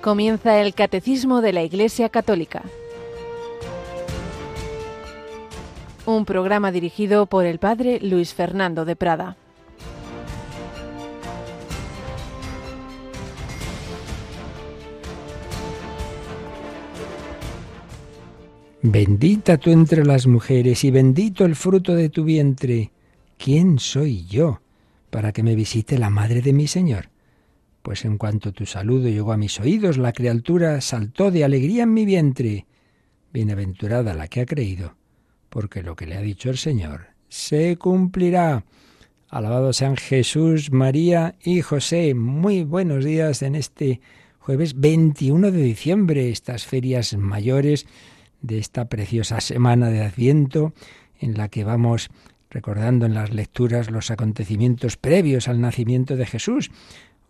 Comienza el Catecismo de la Iglesia Católica. Un programa dirigido por el Padre Luis Fernando de Prada. Bendita tú entre las mujeres y bendito el fruto de tu vientre. ¿Quién soy yo para que me visite la madre de mi Señor? Pues en cuanto tu saludo llegó a mis oídos, la criatura saltó de alegría en mi vientre. Bienaventurada la que ha creído, porque lo que le ha dicho el Señor se cumplirá. Alabado sean Jesús, María y José. Muy buenos días en este jueves 21 de diciembre, estas ferias mayores de esta preciosa semana de Adviento en la que vamos recordando en las lecturas los acontecimientos previos al nacimiento de Jesús.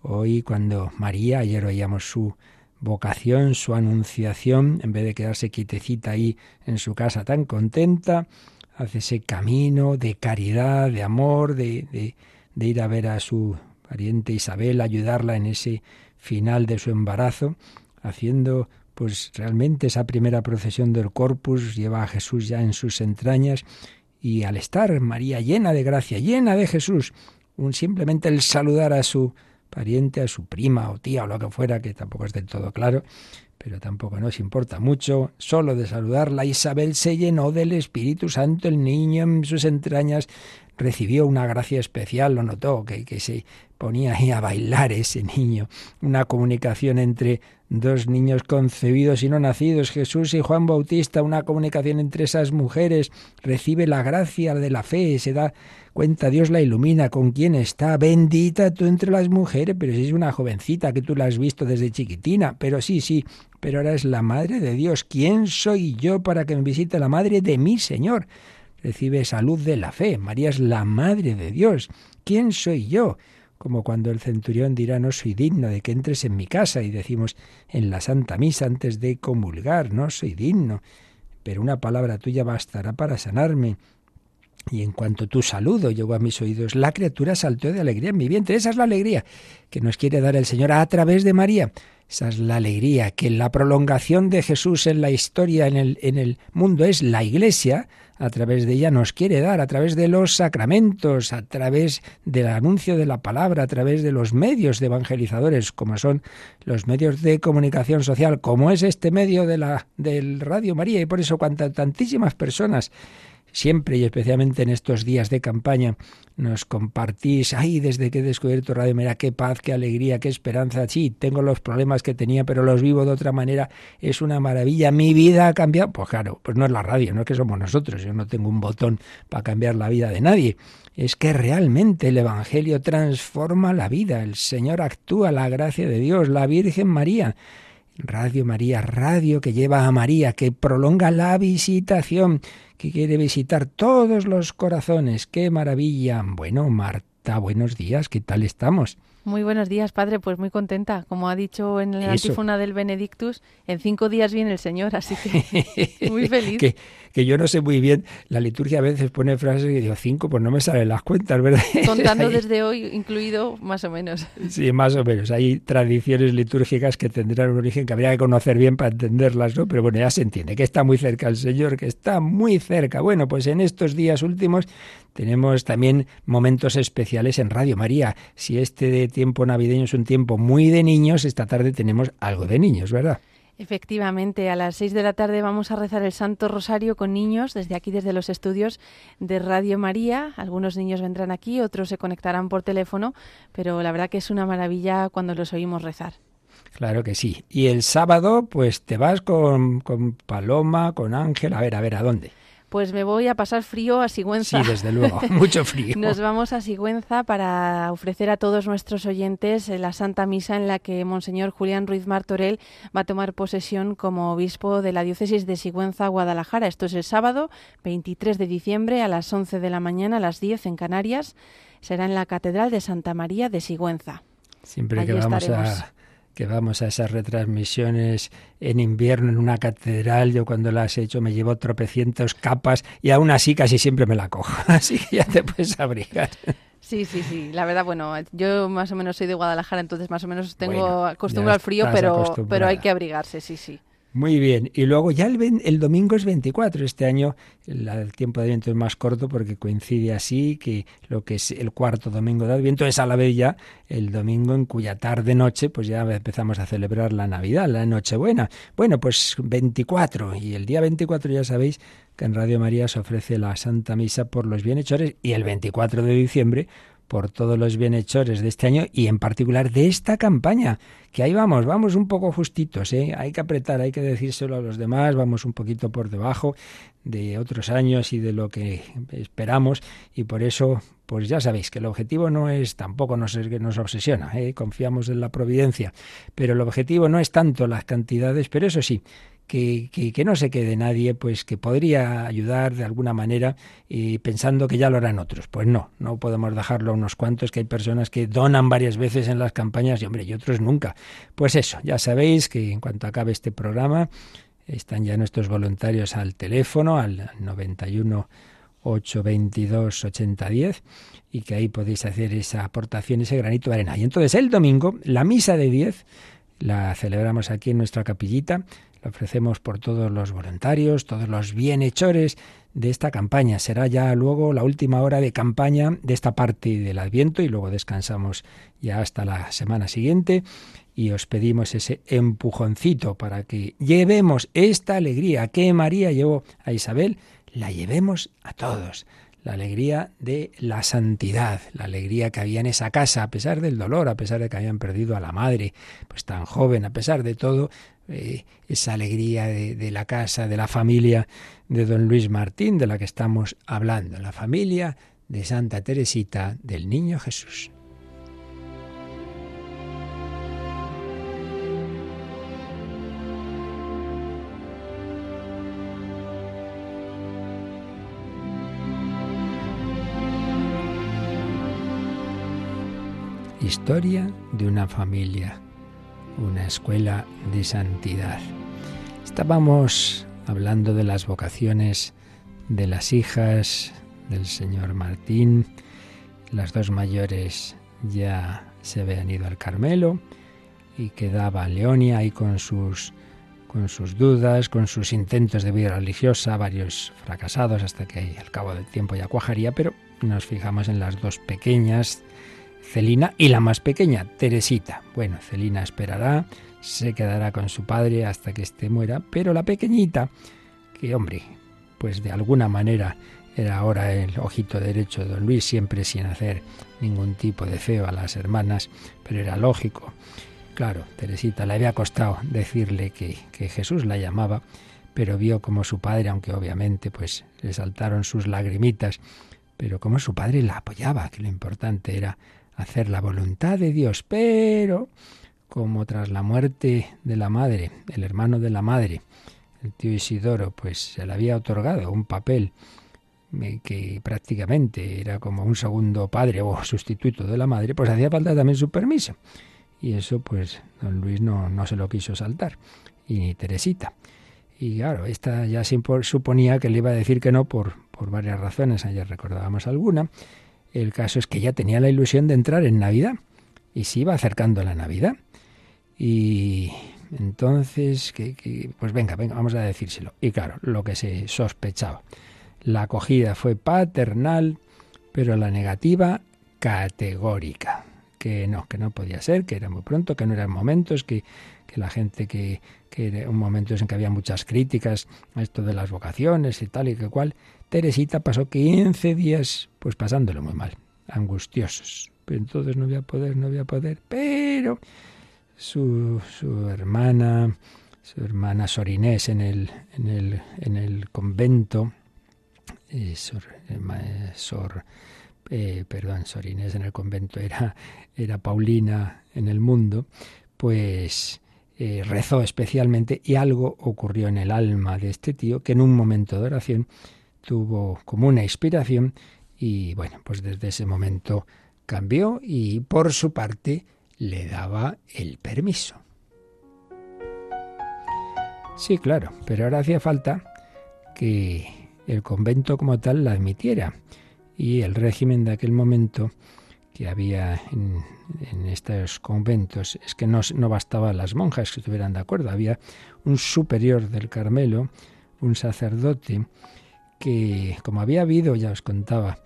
Hoy cuando María, ayer oíamos su vocación, su anunciación, en vez de quedarse quitecita ahí en su casa tan contenta, hace ese camino de caridad, de amor, de, de, de ir a ver a su pariente Isabel, ayudarla en ese final de su embarazo, haciendo pues realmente esa primera procesión del Corpus lleva a Jesús ya en sus entrañas y al estar María llena de gracia, llena de Jesús, un simplemente el saludar a su pariente, a su prima o tía o lo que fuera, que tampoco es del todo claro, pero tampoco nos importa mucho, solo de saludarla, Isabel se llenó del Espíritu Santo, el niño en sus entrañas recibió una gracia especial, lo notó, que, que se ponía ahí a bailar ese niño, una comunicación entre dos niños concebidos y no nacidos, Jesús y Juan Bautista, una comunicación entre esas mujeres, recibe la gracia de la fe, se da cuenta, Dios la ilumina, con quién está, bendita tú entre las mujeres, pero si es una jovencita que tú la has visto desde chiquitina, pero sí, sí, pero ahora es la Madre de Dios, ¿quién soy yo para que me visite la Madre de mi Señor? Recibe salud de la fe, María es la Madre de Dios, ¿quién soy yo? como cuando el centurión dirá no soy digno de que entres en mi casa y decimos en la Santa Misa antes de comulgar, no soy digno, pero una palabra tuya bastará para sanarme. Y en cuanto tu saludo llegó a mis oídos, la criatura saltó de alegría en mi vientre. Esa es la alegría que nos quiere dar el Señor a través de María. Esa es la alegría que la prolongación de Jesús en la historia, en el, en el mundo, es la Iglesia, a través de ella nos quiere dar, a través de los sacramentos, a través del anuncio de la palabra, a través de los medios de evangelizadores, como son los medios de comunicación social, como es este medio de la del Radio María, y por eso cuantas tantísimas personas siempre y especialmente en estos días de campaña nos compartís, ay, desde que he descubierto Radio María, qué paz, qué alegría, qué esperanza. Sí, tengo los problemas que tenía, pero los vivo de otra manera. Es una maravilla. Mi vida ha cambiado. Pues claro, pues no es la radio, no es que somos nosotros. Yo no tengo un botón para cambiar la vida de nadie. Es que realmente el Evangelio transforma la vida. El Señor actúa, la gracia de Dios, la Virgen María. Radio María, radio que lleva a María, que prolonga la visitación que quiere visitar todos los corazones. ¡Qué maravilla! Bueno, Marta, buenos días, ¿qué tal estamos? Muy buenos días, padre. Pues muy contenta. Como ha dicho en la antífona del Benedictus, en cinco días viene el Señor, así que muy feliz. que, que, yo no sé muy bien, la liturgia a veces pone frases y digo cinco, pues no me salen las cuentas, ¿verdad? Contando desde hoy, incluido más o menos. Sí, más o menos. Hay tradiciones litúrgicas que tendrán un origen que habría que conocer bien para entenderlas, ¿no? Pero bueno, ya se entiende que está muy cerca el Señor, que está muy cerca. Bueno, pues en estos días últimos tenemos también momentos especiales en Radio María. Si este de tiempo navideño es un tiempo muy de niños, esta tarde tenemos algo de niños, ¿verdad? Efectivamente, a las seis de la tarde vamos a rezar el Santo Rosario con niños desde aquí, desde los estudios de Radio María. Algunos niños vendrán aquí, otros se conectarán por teléfono, pero la verdad que es una maravilla cuando los oímos rezar. Claro que sí. Y el sábado, pues te vas con, con Paloma, con Ángel, a ver, a ver, ¿a dónde? Pues me voy a pasar frío a Sigüenza. Sí, desde luego, mucho frío. Nos vamos a Sigüenza para ofrecer a todos nuestros oyentes la Santa Misa en la que Monseñor Julián Ruiz Martorell va a tomar posesión como obispo de la diócesis de Sigüenza, Guadalajara. Esto es el sábado 23 de diciembre a las 11 de la mañana, a las 10 en Canarias. Será en la Catedral de Santa María de Sigüenza. Siempre que vamos a que vamos a esas retransmisiones en invierno en una catedral, yo cuando las he hecho me llevo tropecientos capas y aún así casi siempre me la cojo, así que ya te puedes abrigar. Sí, sí, sí. La verdad, bueno, yo más o menos soy de Guadalajara, entonces más o menos tengo costumbre al frío, pero, pero hay que abrigarse, sí, sí. Muy bien. Y luego ya el, el, domingo es 24. Este año el, tiempo de viento es más corto porque coincide así que lo que es el cuarto domingo de Adviento es a la vez ya el domingo en cuya tarde-noche pues ya empezamos a celebrar la Navidad, la Nochebuena. Bueno, pues 24. Y el día 24 ya sabéis que en Radio María se ofrece la Santa Misa por los bienhechores y el 24 de diciembre por todos los bienhechores de este año y en particular de esta campaña, que ahí vamos, vamos un poco justitos, ¿eh? hay que apretar, hay que decírselo a los demás, vamos un poquito por debajo de otros años y de lo que esperamos y por eso pues ya sabéis que el objetivo no es tampoco nos, nos obsesiona, ¿eh? confiamos en la providencia, pero el objetivo no es tanto las cantidades, pero eso sí, que, no se quede nadie, pues que podría ayudar de alguna manera y pensando que ya lo harán otros. Pues no, no podemos dejarlo a unos cuantos, que hay personas que donan varias veces en las campañas y hombre, y otros nunca. Pues eso, ya sabéis que en cuanto acabe este programa, están ya nuestros voluntarios al teléfono, al 91 822 8010 y que ahí podéis hacer esa aportación, ese granito de arena. Y entonces el domingo, la misa de 10 la celebramos aquí en nuestra capillita lo ofrecemos por todos los voluntarios, todos los bienhechores de esta campaña. Será ya luego la última hora de campaña de esta parte del Adviento y luego descansamos ya hasta la semana siguiente y os pedimos ese empujoncito para que llevemos esta alegría que María llevó a Isabel, la llevemos a todos la alegría de la santidad, la alegría que había en esa casa, a pesar del dolor, a pesar de que habían perdido a la madre, pues tan joven, a pesar de todo, eh, esa alegría de, de la casa, de la familia de don Luis Martín, de la que estamos hablando, la familia de Santa Teresita del Niño Jesús. Historia de una familia, una escuela de santidad. Estábamos hablando de las vocaciones de las hijas del señor Martín. Las dos mayores ya se habían ido al Carmelo y quedaba Leonia ahí con sus con sus dudas, con sus intentos de vida religiosa, varios fracasados hasta que al cabo del tiempo ya cuajaría, pero nos fijamos en las dos pequeñas, Celina y la más pequeña, Teresita. Bueno, Celina esperará, se quedará con su padre hasta que éste muera, pero la pequeñita, que hombre, pues de alguna manera era ahora el ojito derecho de don Luis, siempre sin hacer ningún tipo de feo a las hermanas, pero era lógico. Claro, Teresita le había costado decirle que, que Jesús la llamaba, pero vio como su padre, aunque obviamente pues le saltaron sus lagrimitas, pero como su padre la apoyaba, que lo importante era hacer la voluntad de Dios, pero como tras la muerte de la madre, el hermano de la madre, el tío Isidoro, pues se le había otorgado un papel que prácticamente era como un segundo padre o sustituto de la madre, pues hacía falta también su permiso. Y eso pues don Luis no, no se lo quiso saltar, y ni Teresita. Y claro, esta ya suponía que le iba a decir que no por, por varias razones, ayer recordábamos alguna, el caso es que ya tenía la ilusión de entrar en Navidad y se iba acercando la Navidad. Y entonces, que, pues venga, venga, vamos a decírselo. Y claro, lo que se sospechaba. La acogida fue paternal, pero la negativa categórica. Que no, que no podía ser, que era muy pronto, que no eran momentos, que, que la gente que, que un momentos en que había muchas críticas a esto de las vocaciones y tal y que cual, Teresita pasó 15 días pues pasándolo muy mal, angustiosos. Pero entonces no voy a poder, no voy a poder, pero su, su hermana, su hermana Sorinés en el, en el, en el convento, eh, Sor, eh, Sor eh, perdón, Sorinés en el convento era, era Paulina en el mundo, pues rezó especialmente y algo ocurrió en el alma de este tío que en un momento de oración tuvo como una inspiración y bueno, pues desde ese momento cambió y por su parte le daba el permiso. Sí, claro, pero ahora hacía falta que el convento como tal la admitiera y el régimen de aquel momento que había en, estos conventos es que no, no bastaban las monjas que estuvieran de acuerdo, había un superior del Carmelo, un sacerdote, que como había habido, ya os contaba,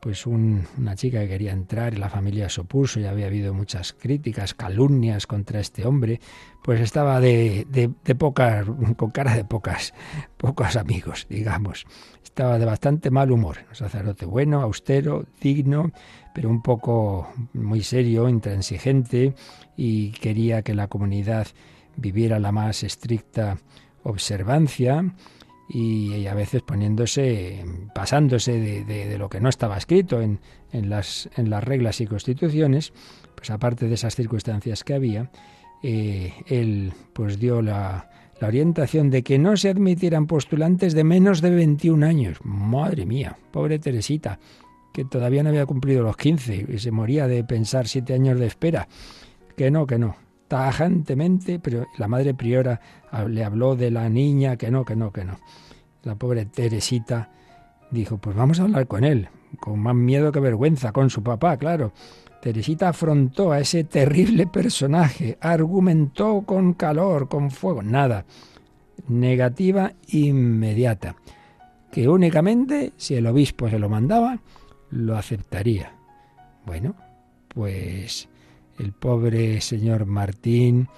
pues una chica que quería entrar y la familia se opuso y había habido muchas críticas, calumnias contra este hombre, pues estaba de, de, de pocas, con cara de pocas, pocos amigos, digamos. Estaba de bastante mal humor, un sacerdote bueno, austero, digno, pero un poco muy serio, intransigente y quería que la comunidad viviera la más estricta observancia y, a veces poniéndose, pasándose de, lo que no estaba escrito en, las, en las reglas y constituciones, pues aparte de esas circunstancias que había, eh, él pues dio la, la orientación de que no se admitieran postulantes de menos de 21 años. Madre mía, pobre Teresita, que todavía no había cumplido los 15 y se moría de pensar siete años de espera. Que no, que no. Tajantemente, pero la madre priora le habló de la niña, que no, que no, que no. La pobre Teresita dijo, pues vamos a hablar con él, con más miedo que vergüenza, con su papá, claro. Teresita afrontó a ese terrible personaje, argumentó con calor, con fuego, nada. Negativa inmediata, que únicamente si el obispo se lo mandaba, lo aceptaría. Bueno, pues el pobre señor Martín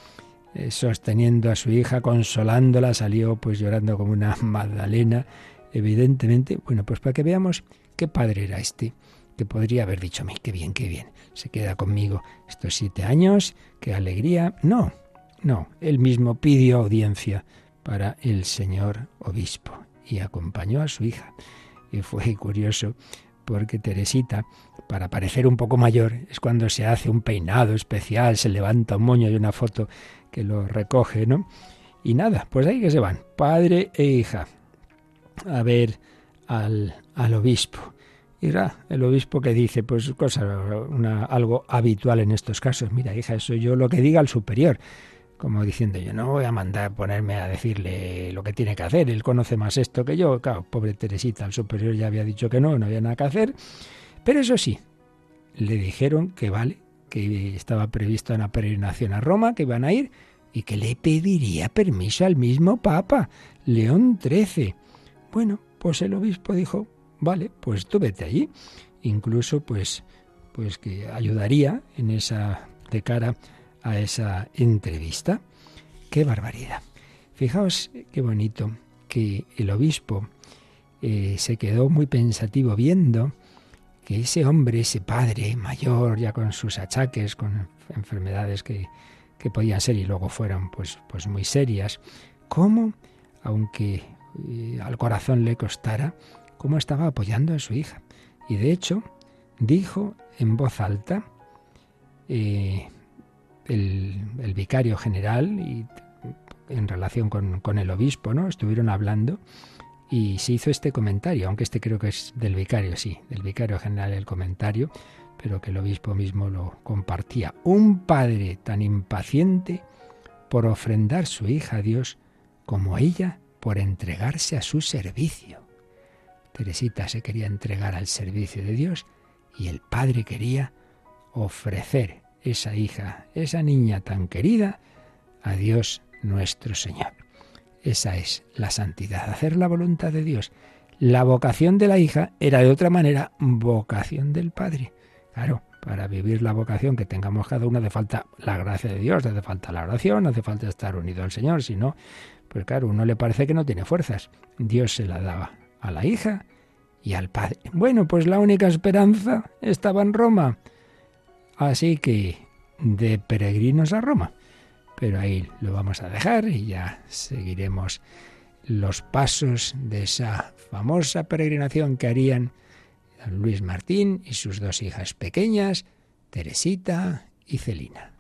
eh, sosteniendo a su hija, consolándola, salió pues llorando como una Magdalena, evidentemente, bueno, pues para que veamos qué padre era este, que podría haber dicho a mí, qué bien, qué bien, se queda conmigo estos siete años, qué alegría. No, no, él mismo pidió audiencia para el señor obispo y acompañó a su hija. Y fue curioso porque Teresita, para parecer un poco mayor, es cuando se hace un peinado especial, se levanta un moño y una foto que lo recoge, ¿no? Y nada, pues ahí que se van, padre e hija, a ver al, al obispo. Y el obispo que dice, pues cosa, una, algo habitual en estos casos, mira hija, eso yo lo que diga al superior, como diciendo yo no voy a mandar ponerme a decirle lo que tiene que hacer, él conoce más esto que yo, claro, pobre Teresita, el superior ya había dicho que no, no había nada que hacer, pero eso sí, le dijeron que vale, que estaba previsto una peregrinación a Roma, que iban a ir y que le pediría permiso al mismo Papa, León XIII. Bueno, pues el obispo dijo, vale, pues tú vete allí. Incluso, pues, pues que ayudaría en esa de cara a esa entrevista. Qué barbaridad. Fijaos qué bonito que el obispo eh, se quedó muy pensativo viendo que ese hombre, ese padre mayor, ya con sus achaques, con enfermedades que, que podían ser y luego fueron pues, pues muy serias, cómo, aunque eh, al corazón le costara, cómo estaba apoyando a su hija. Y de hecho, dijo en voz alta eh, el, vicario general y en relación con, con el obispo, ¿no? Estuvieron hablando y se hizo este comentario, aunque este creo que es del vicario, sí, del vicario general el comentario, pero que el obispo mismo lo compartía. Un padre tan impaciente por ofrendar su hija a Dios como ella por entregarse a su servicio. Teresita se quería entregar al servicio de Dios y el padre quería ofrecer esa hija, esa niña tan querida, a Dios nuestro Señor. Esa es la santidad, hacer la voluntad de Dios. La vocación de la hija era de otra manera vocación del Padre. Claro, para vivir la vocación que tengamos cada uno hace falta la gracia de Dios, hace falta la oración, hace falta estar unido al Señor, si no, pues claro, uno le parece que no tiene fuerzas. Dios se la daba a la hija y al padre. Bueno, pues la única esperanza estaba en Roma. Así que de peregrinos a Roma pero ahí lo vamos a dejar y ya seguiremos los pasos de esa famosa peregrinación que harían Luis Martín y sus dos hijas pequeñas, Teresita y Celina.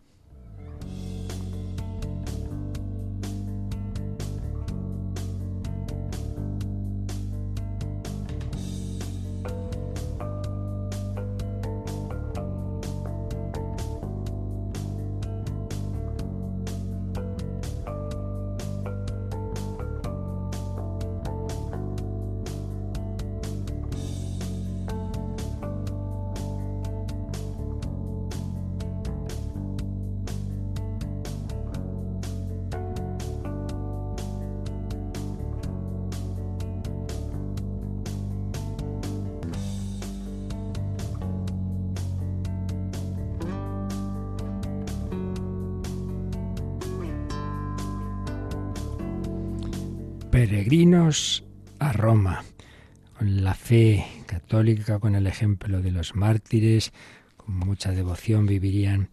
Con el ejemplo de los mártires, con mucha devoción vivirían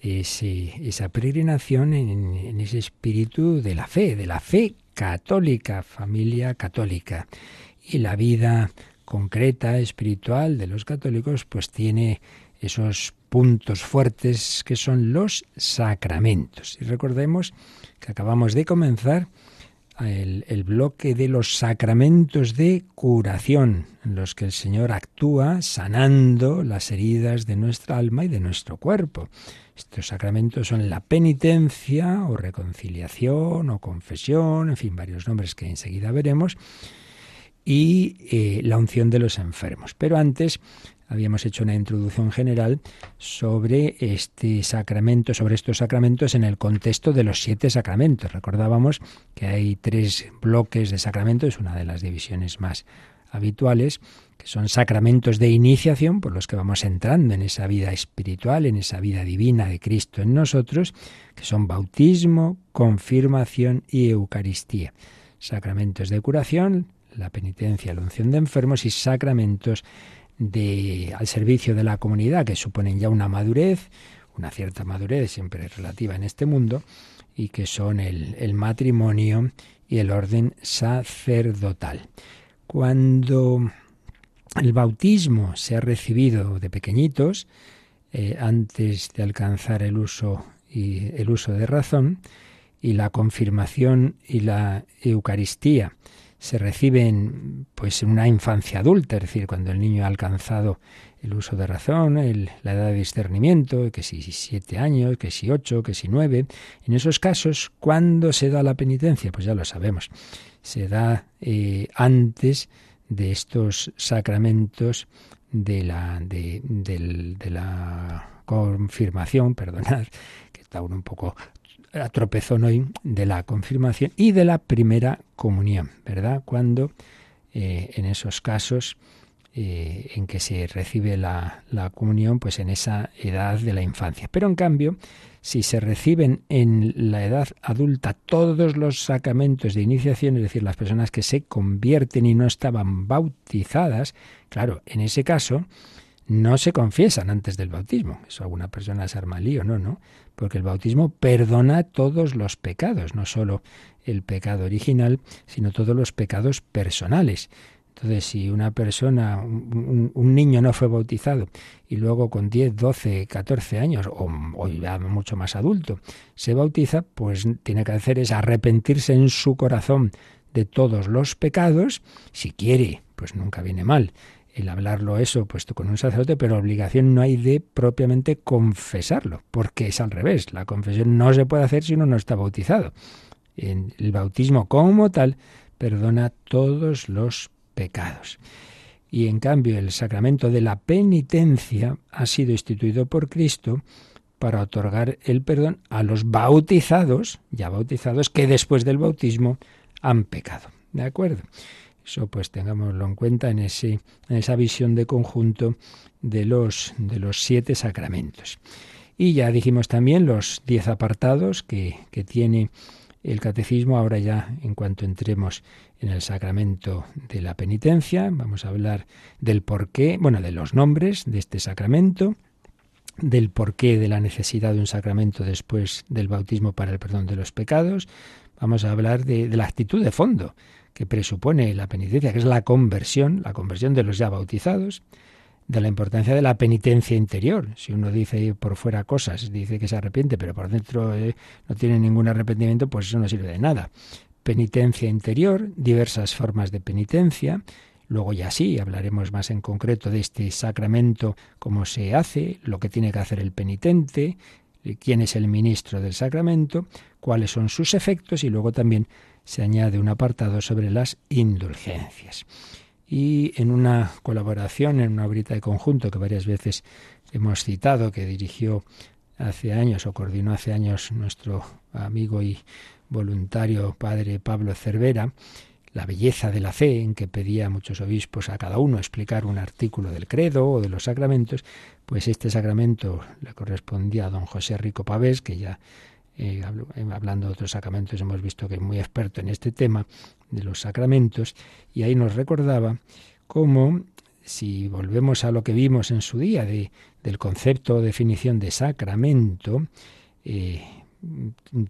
esa peregrinación en, en ese espíritu de la fe, de la fe católica, familia católica. Y la vida concreta, espiritual de los católicos, pues tiene esos puntos fuertes que son los sacramentos. Y recordemos que acabamos de comenzar el, bloque de los sacramentos de curación, en los que el Señor actúa sanando las heridas de nuestra alma y de nuestro cuerpo. Estos sacramentos son la penitencia o reconciliación o confesión, en fin, varios nombres que enseguida veremos, y eh, la unción de los enfermos. Pero antes habíamos hecho una introducción general sobre este sacramento, sobre estos sacramentos en el contexto de los siete sacramentos. Recordábamos que hay tres bloques de sacramentos, una de las divisiones más habituales, que son sacramentos de iniciación por los que vamos entrando en esa vida espiritual, en esa vida divina de Cristo en nosotros, que son bautismo, confirmación y Eucaristía. Sacramentos de curación, la penitencia, la unción de enfermos y sacramentos al servicio de la comunidad, que suponen ya una madurez, una cierta madurez siempre relativa en este mundo, y que son el, matrimonio y el orden sacerdotal. Cuando el bautismo se ha recibido de pequeñitos, eh, antes de alcanzar el uso y el uso de razón, y la confirmación y la Eucaristía se reciben pues en una infancia adulta, es decir, cuando el niño ha alcanzado el uso de razón, la edad de discernimiento, que si siete años, que si ocho, que si nueve. En esos casos, ¿cuándo se da la penitencia? Pues ya lo sabemos. Se da eh, antes de estos sacramentos de la, de, de la confirmación, perdonad, que está uno un poco tropezón hoy de la confirmación y de la primera comunión, ¿verdad? Cuando eh, en esos casos eh, en que se recibe la, la, comunión, pues en esa edad de la infancia. Pero en cambio, si se reciben en la edad adulta todos los sacramentos de iniciación, es decir, las personas que se convierten y no estaban bautizadas, claro, en ese caso no se confiesan antes del bautismo. Eso alguna persona se arma lío, no, no porque el bautismo perdona todos los pecados, no solo el pecado original, sino todos los pecados personales. Entonces, si una persona, un, niño no fue bautizado y luego con 10, 12, 14 años, o, o, ya mucho más adulto, se bautiza, pues tiene que hacer es arrepentirse en su corazón de todos los pecados, si quiere, pues nunca viene mal el hablarlo eso puesto con un sacerdote, pero obligación no hay de propiamente confesarlo, porque es al revés. La confesión no se puede hacer si uno no está bautizado. el bautismo como tal perdona todos los pecados. Y en cambio el sacramento de la penitencia ha sido instituido por Cristo para otorgar el perdón a los bautizados, ya bautizados, que después del bautismo han pecado. ¿De acuerdo? Eso pues tengámoslo en cuenta en, ese, en esa visión de conjunto de los, de los siete sacramentos. Y ya dijimos también los diez apartados que, que tiene el catecismo. Ahora ya, en cuanto entremos en el sacramento de la penitencia, vamos a hablar del porqué, bueno, de los nombres de este sacramento, del porqué de la necesidad de un sacramento después del bautismo para el perdón de los pecados. Vamos a hablar de, de la actitud de fondo que presupone la penitencia, que es la conversión, la conversión de los ya bautizados, de la importancia de la penitencia interior. Si uno dice por fuera cosas, dice que se arrepiente, pero por dentro eh, no tiene ningún arrepentimiento, pues eso no sirve de nada. Penitencia interior, diversas formas de penitencia. Luego ya sí, hablaremos más en concreto de este sacramento, cómo se hace, lo que tiene que hacer el penitente, quién es el ministro del sacramento, cuáles son sus efectos y luego también se añade un apartado sobre las indulgencias. Y en una colaboración, en una brita de conjunto que varias veces hemos citado, que dirigió hace años o coordinó hace años nuestro amigo y voluntario padre Pablo Cervera, la belleza de la fe, en que pedía a muchos obispos a cada uno explicar un artículo del credo o de los sacramentos, pues este sacramento le correspondía a don José Rico Pavés, que ya eh, eh, hablando de otros sacramentos, hemos visto que es muy experto en este tema de los sacramentos, y ahí nos recordaba cómo, si volvemos a lo que vimos en su día de, del concepto o definición de sacramento, eh,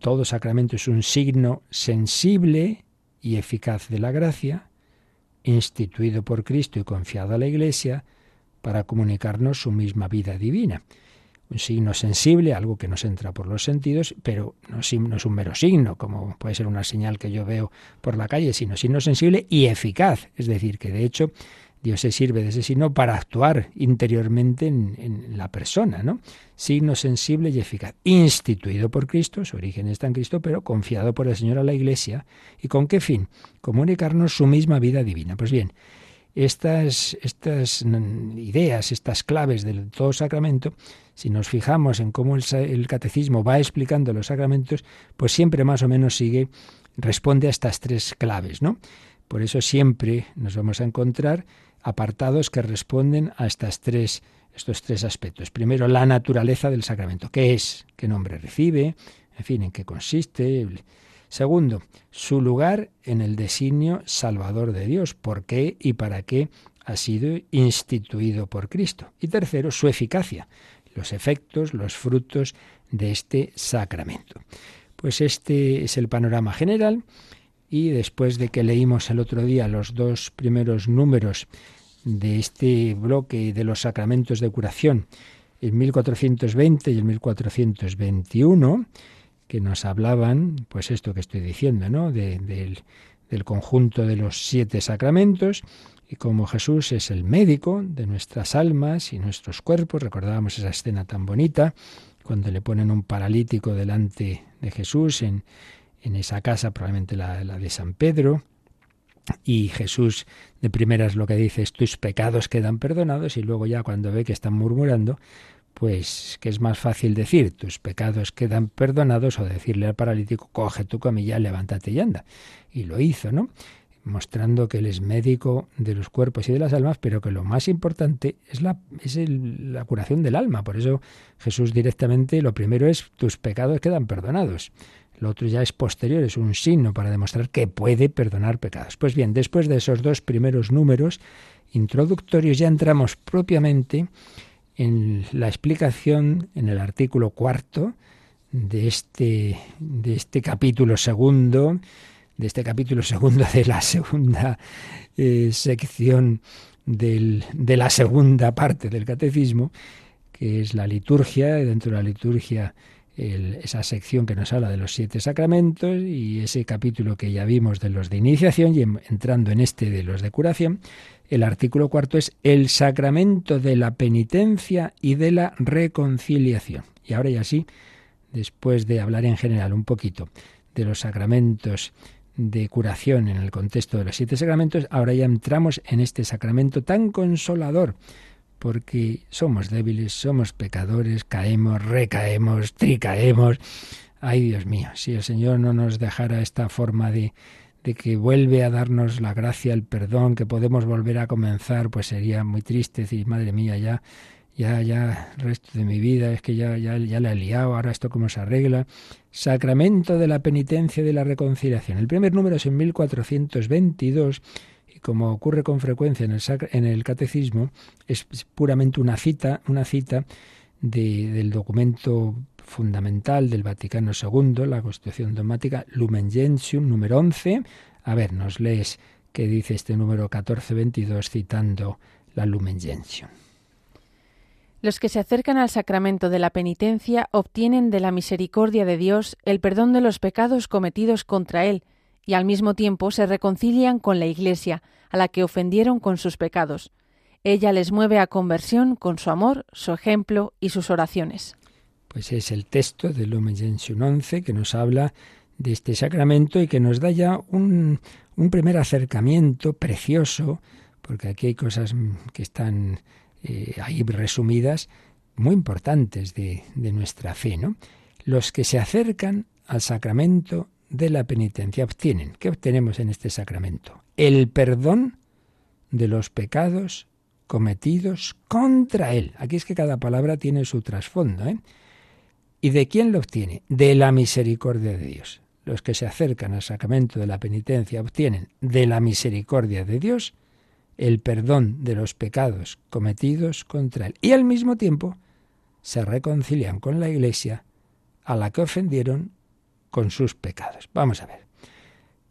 todo sacramento es un signo sensible y eficaz de la gracia, instituido por Cristo y confiado a la Iglesia, para comunicarnos su misma vida divina un signo sensible, algo que nos entra por los sentidos, pero no, es un mero signo, como puede ser una señal que yo veo por la calle, sino signo sensible y eficaz. Es decir, que de hecho Dios se sirve de ese signo para actuar interiormente en, la persona, ¿no? Signo sensible y eficaz, instituido por Cristo, su origen está en Cristo, pero confiado por el Señor a la Iglesia. ¿Y con qué fin? Comunicarnos su misma vida divina. Pues bien, estas, estas ideas, estas claves del todo sacramento, si nos fijamos en cómo el, catecismo va explicando los sacramentos, pues siempre más o menos sigue, responde a estas tres claves, ¿no? Por eso siempre nos vamos a encontrar apartados que responden a estas tres, estos tres aspectos. Primero, la naturaleza del sacramento. ¿Qué es? ¿Qué nombre recibe? En fin, ¿en qué consiste? Segundo, su lugar en el designio salvador de Dios. ¿Por qué y para qué ha sido instituido por Cristo? Y tercero, su eficacia, los efectos, los frutos de este sacramento. Pues este es el panorama general y después de que leímos el otro día los dos primeros números de este bloque de los sacramentos de curación, el 1420 y el 1421, que nos hablaban, pues esto que estoy diciendo, ¿no? del, del conjunto de los siete sacramentos y como Jesús es el médico de nuestras almas y nuestros cuerpos. Recordábamos esa escena tan bonita cuando le ponen un paralítico delante de Jesús en, en esa casa, probablemente la, la de San Pedro, y Jesús de primeras lo que dice es tus pecados quedan perdonados y luego ya cuando ve que están murmurando, pues que es más fácil decir tus pecados quedan perdonados o decirle al paralítico coge tu camilla, levántate y anda. Y lo hizo, ¿no? Mostrando que él es médico de los cuerpos y de las almas, pero que lo más importante es la, es la curación del alma. Por eso Jesús directamente lo primero es tus pecados quedan perdonados. Lo otro ya es posterior, es un signo para demostrar que puede perdonar pecados. Pues bien, después de esos dos primeros números introductorios ya entramos propiamente en la explicación en el artículo cuarto de este, de este capítulo segundo, de este capítulo segundo de la segunda eh, sección del, de la segunda parte del catecismo, que es la liturgia, y dentro de la liturgia esa sección que nos habla de los siete sacramentos y ese capítulo que ya vimos de los de iniciación y entrando en este de los de curación, el artículo cuarto es el sacramento de la penitencia y de la reconciliación. Y ahora ya sí, después de hablar en general un poquito de los sacramentos de curación en el contexto de los siete sacramentos, ahora ya entramos en este sacramento tan consolador, porque somos débiles, somos pecadores, caemos, recaemos, tricaemos. Ay, Dios mío, si el Señor no nos dejara esta forma de, de que vuelve a darnos la gracia, el perdón, que podemos volver a comenzar, pues sería muy triste decir, madre mía, ya ya, ya, el resto de mi vida, es que ya, ya, ya la he liado, ahora esto cómo se arregla. Sacramento de la penitencia y de la reconciliación. El primer número es en 1422 y como ocurre con frecuencia en el, en el catecismo, es puramente una cita, una cita de, del documento fundamental del Vaticano II, la Constitución dogmática Lumen Gentium, número 11. A ver, nos lees qué dice este número 1422 citando la Lumen Gentium. Los que se acercan al sacramento de la penitencia obtienen de la misericordia de Dios el perdón de los pecados cometidos contra Él y al mismo tiempo se reconcilian con la Iglesia, a la que ofendieron con sus pecados. Ella les mueve a conversión con su amor, su ejemplo y sus oraciones. Pues es el texto del Lumen Gentium 11 que nos habla de este sacramento y que nos da ya un, un primer acercamiento precioso, porque aquí hay cosas que están eh, ahí resumidas muy importantes de, de nuestra fe, ¿no? Los que se acercan al sacramento de la penitencia obtienen. ¿Qué obtenemos en este sacramento? El perdón de los pecados cometidos contra Él. Aquí es que cada palabra tiene su trasfondo. ¿eh? ¿Y de quién lo obtiene? De la misericordia de Dios. Los que se acercan al sacramento de la penitencia obtienen de la misericordia de Dios el perdón de los pecados cometidos contra Él. Y al mismo tiempo se reconcilian con la Iglesia a la que ofendieron con sus pecados. Vamos a ver.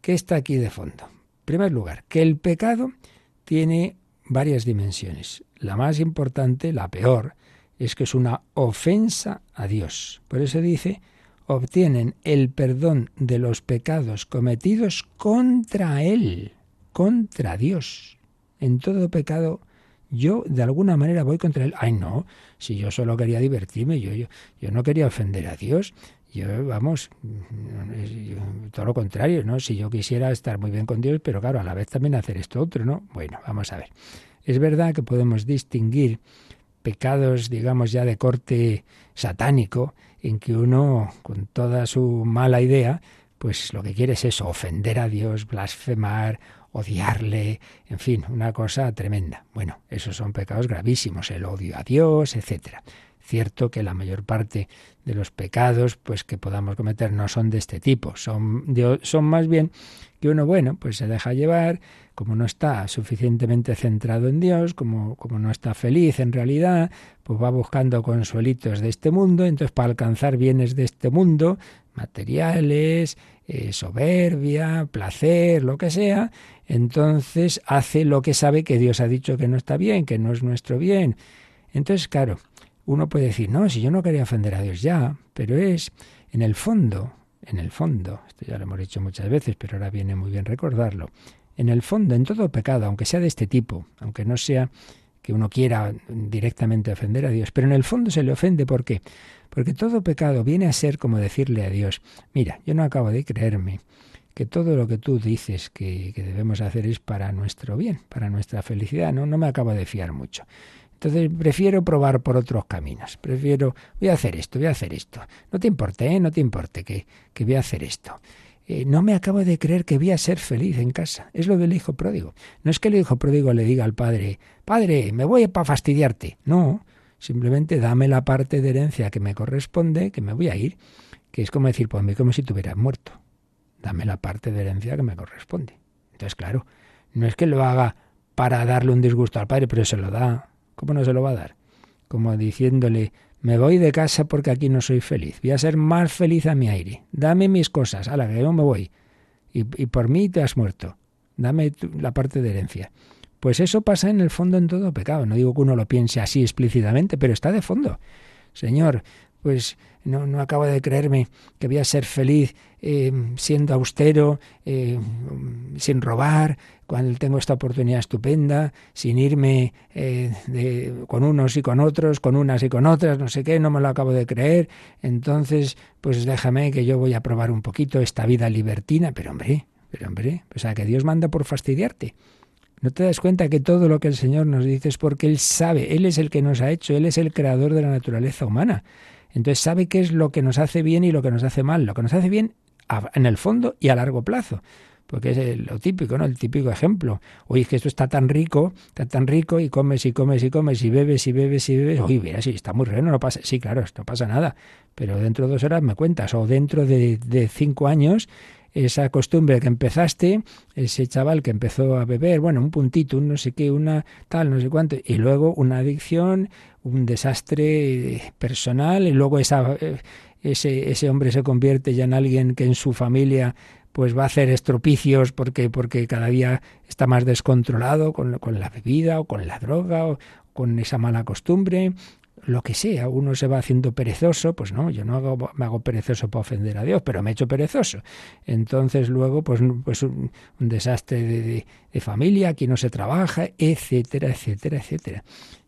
¿Qué está aquí de fondo? En primer lugar, que el pecado tiene varias dimensiones. La más importante, la peor, es que es una ofensa a Dios. Por eso dice, obtienen el perdón de los pecados cometidos contra Él, contra Dios. En todo pecado yo de alguna manera voy contra Él. Ay, no, si yo solo quería divertirme, yo, yo, yo no quería ofender a Dios. Yo, vamos, todo lo contrario, ¿no? Si yo quisiera estar muy bien con Dios, pero claro, a la vez también hacer esto otro, ¿no? Bueno, vamos a ver. Es verdad que podemos distinguir pecados, digamos, ya de corte satánico, en que uno, con toda su mala idea, pues lo que quiere es eso, ofender a Dios, blasfemar, odiarle, en fin, una cosa tremenda. Bueno, esos son pecados gravísimos, el odio a Dios, etcétera. Cierto que la mayor parte de los pecados pues que podamos cometer no son de este tipo, son, son más bien que uno, bueno, pues se deja llevar, como no está suficientemente centrado en Dios, como, como no está feliz en realidad, pues va buscando consuelitos de este mundo, entonces para alcanzar bienes de este mundo, materiales, eh, soberbia, placer, lo que sea, entonces hace lo que sabe que Dios ha dicho que no está bien, que no es nuestro bien. Entonces, claro, uno puede decir, no, si yo no quería ofender a Dios ya, pero es en el fondo, en el fondo, esto ya lo hemos dicho muchas veces, pero ahora viene muy bien recordarlo, en el fondo, en todo pecado, aunque sea de este tipo, aunque no sea que uno quiera directamente ofender a Dios, pero en el fondo se le ofende, ¿por qué? Porque todo pecado viene a ser como decirle a Dios, mira, yo no acabo de creerme que todo lo que tú dices que, que debemos hacer es para nuestro bien, para nuestra felicidad, no, no me acabo de fiar mucho. Entonces prefiero probar por otros caminos. Prefiero, voy a hacer esto, voy a hacer esto. No te importe, ¿eh? no te importe que, que voy a hacer esto. Eh, no me acabo de creer que voy a ser feliz en casa. Es lo del hijo pródigo. No es que el hijo pródigo le diga al padre, padre, me voy para fastidiarte. No, simplemente dame la parte de herencia que me corresponde, que me voy a ir. Que es como decir, pues mí como si tuvieras muerto. Dame la parte de herencia que me corresponde. Entonces, claro, no es que lo haga para darle un disgusto al padre, pero se lo da ¿Cómo no se lo va a dar? Como diciéndole, me voy de casa porque aquí no soy feliz. Voy a ser más feliz a mi aire. Dame mis cosas, a la que yo me voy. Y, por mí te has muerto. Dame la parte de herencia. Pues eso pasa en el fondo en todo pecado. No digo que uno lo piense así explícitamente, pero está de fondo. Señor, pues no, no acabo de creerme que voy a ser feliz eh, siendo austero, eh, sin robar, cuando tengo esta oportunidad estupenda, sin irme eh, con unos y con otros, con unas y con otras, no sé qué, no me lo acabo de creer. Entonces, pues déjame que yo voy a probar un poquito esta vida libertina. Pero hombre, pero hombre, o sea, que Dios manda por fastidiarte. ¿No te das cuenta que todo lo que el Señor nos dice es porque Él sabe, Él es el que nos ha hecho, Él es el creador de la naturaleza humana? Entonces sabe qué es lo que nos hace bien y lo que nos hace mal. Lo que nos hace bien en el fondo y a largo plazo. Porque es lo típico, ¿no? El típico ejemplo. Oye, es que esto está tan rico, está tan rico, y comes y comes y comes y bebes y bebes y bebes. Oye, mira, sí, está muy rico, no pasa. Sí, claro, no pasa nada. Pero dentro de dos horas me cuentas. O dentro de, de cinco años esa costumbre que empezaste, ese chaval que empezó a beber, bueno, un puntito, un no sé qué, una tal, no sé cuánto, y luego una adicción, un desastre personal, y luego esa, eh, ese, ese hombre se convierte ya en alguien que en su familia pues va a hacer estropicios porque, porque cada día está más descontrolado con, con la bebida o con la droga o con esa mala costumbre, lo que sea, uno se va haciendo perezoso, pues no, yo no hago, me hago perezoso para ofender a Dios, pero me he hecho perezoso. Entonces luego, pues, pues un, desastre de, de, familia, aquí no se trabaja, etcétera, etcétera, etcétera.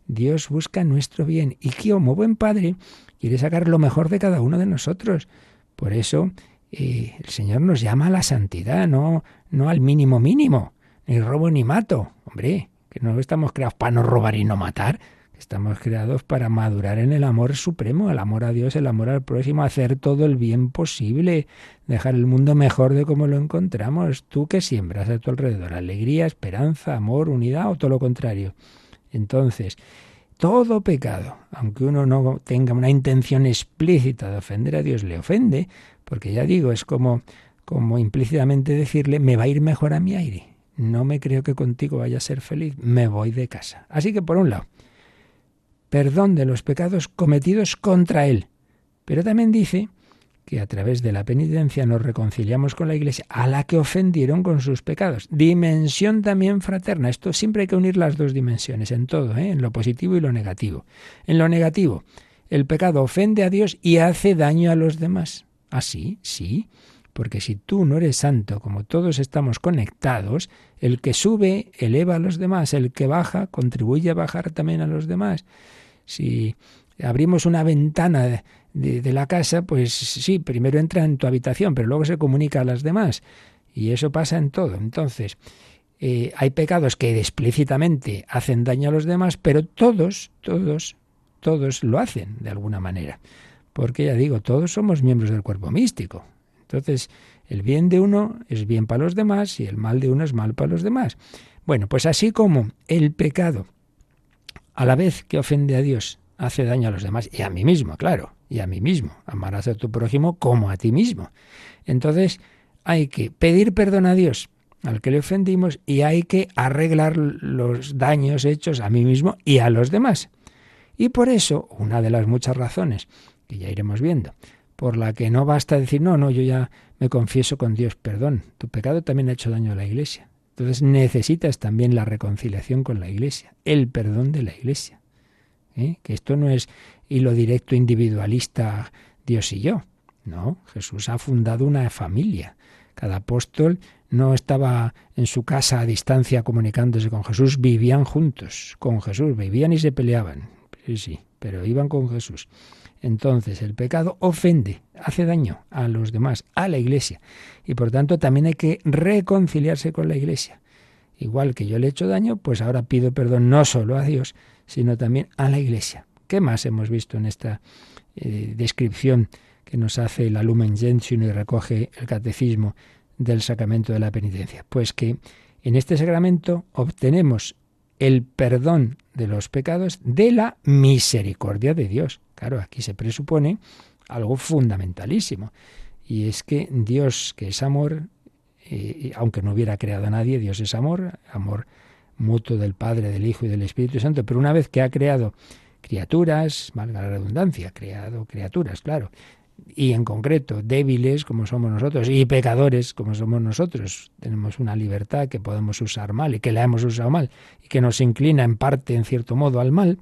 Dios busca nuestro bien y que como buen padre quiere sacar lo mejor de cada uno de nosotros. Por eso eh, el Señor nos llama a la santidad, no, no al mínimo mínimo, ni robo ni mato. Hombre, que no estamos creados para no robar y no matar, estamos creados para madurar en el amor supremo, el amor a Dios, el amor al próximo, hacer todo el bien posible, dejar el mundo mejor de como lo encontramos. Tú que siembras a tu alrededor, alegría, esperanza, amor, unidad o todo lo contrario. Entonces, todo pecado, aunque uno no tenga una intención explícita de ofender a Dios, le ofende, porque ya digo, es como, como implícitamente decirle, me va a ir mejor a mi aire, no me creo que contigo vaya a ser feliz, me voy de casa. Así que por un lado, perdón de los pecados cometidos contra Él, pero también dice que a través de la penitencia nos reconciliamos con la Iglesia, a la que ofendieron con sus pecados. Dimensión también fraterna. Esto siempre hay que unir las dos dimensiones en todo, ¿eh? en lo positivo y lo negativo. En lo negativo, el pecado ofende a Dios y hace daño a los demás. ¿Así? ¿Ah, sí. Porque si tú no eres santo, como todos estamos conectados, el que sube eleva a los demás, el que baja contribuye a bajar también a los demás. Si abrimos una ventana de, la casa, pues sí, primero entra en tu habitación, pero luego se comunica a las demás. Y eso pasa en todo. Entonces, eh, hay pecados que explícitamente hacen daño a los demás, pero todos, todos, todos lo hacen de alguna manera. Porque ya digo, todos somos miembros del cuerpo místico. Entonces, el bien de uno es bien para los demás y el mal de uno es mal para los demás. Bueno, pues así como el pecado, a la vez que ofende a Dios, hace daño a los demás y a mí mismo, claro, y a mí mismo. Amarás a tu prójimo como a ti mismo. Entonces hay que pedir perdón a Dios al que le ofendimos y hay que arreglar los daños hechos a mí mismo y a los demás. Y por eso, una de las muchas razones que ya iremos viendo, por la que no basta decir, no, no, yo ya me confieso con Dios, perdón, tu pecado también ha hecho daño a la Iglesia. Entonces necesitas también la reconciliación con la Iglesia, el perdón de la Iglesia. ¿eh? que esto no es hilo directo individualista Dios y yo. No, Jesús ha fundado una familia. Cada apóstol no estaba en su casa a distancia comunicándose con Jesús, vivían juntos con Jesús, vivían y se peleaban. Sí, sí, pero iban con Jesús. Entonces el pecado ofende, hace daño a los demás, a la iglesia. Y por tanto también hay que reconciliarse con la iglesia. Igual que yo le he hecho daño, pues ahora pido perdón no solo a Dios, sino también a la Iglesia. ¿Qué más hemos visto en esta eh, descripción que nos hace la Lumen Gentium y recoge el catecismo del sacramento de la penitencia? Pues que en este sacramento obtenemos el perdón de los pecados de la misericordia de Dios. Claro, aquí se presupone algo fundamentalísimo, y es que Dios, que es amor, eh, aunque no hubiera creado a nadie, Dios es amor, amor mutuo del Padre, del Hijo y del Espíritu Santo, pero una vez que ha creado criaturas, valga la redundancia, creado criaturas, claro, y en concreto débiles como somos nosotros y pecadores como somos nosotros, tenemos una libertad que podemos usar mal y que la hemos usado mal y que nos inclina en parte, en cierto modo, al mal,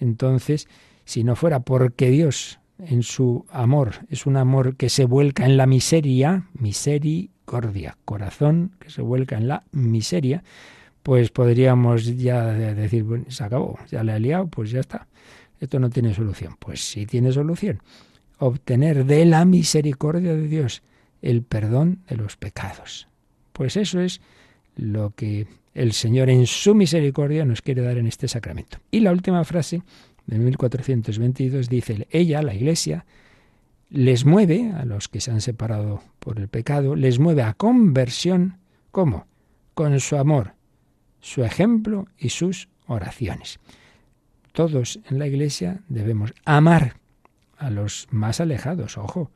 entonces, si no fuera porque Dios en su amor es un amor que se vuelca en la miseria, misericordia, corazón que se vuelca en la miseria, pues podríamos ya decir, bueno, se acabó, ya le he liado, pues ya está. Esto no tiene solución. Pues sí tiene solución. Obtener de la misericordia de Dios el perdón de los pecados. Pues eso es lo que el Señor en su misericordia nos quiere dar en este sacramento. Y la última frase de 1422 dice, ella, la Iglesia, les mueve, a los que se han separado por el pecado, les mueve a conversión, ¿cómo? Con su amor, su ejemplo y sus oraciones. Todos en la Iglesia debemos amar a los más alejados. Ojo,